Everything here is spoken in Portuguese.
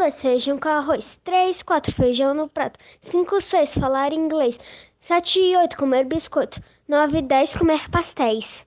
dois, feijão com arroz. Três, quatro, feijão no prato. Cinco, seis, falar inglês. Sete e oito, comer biscoito. Nove e dez, comer pastéis.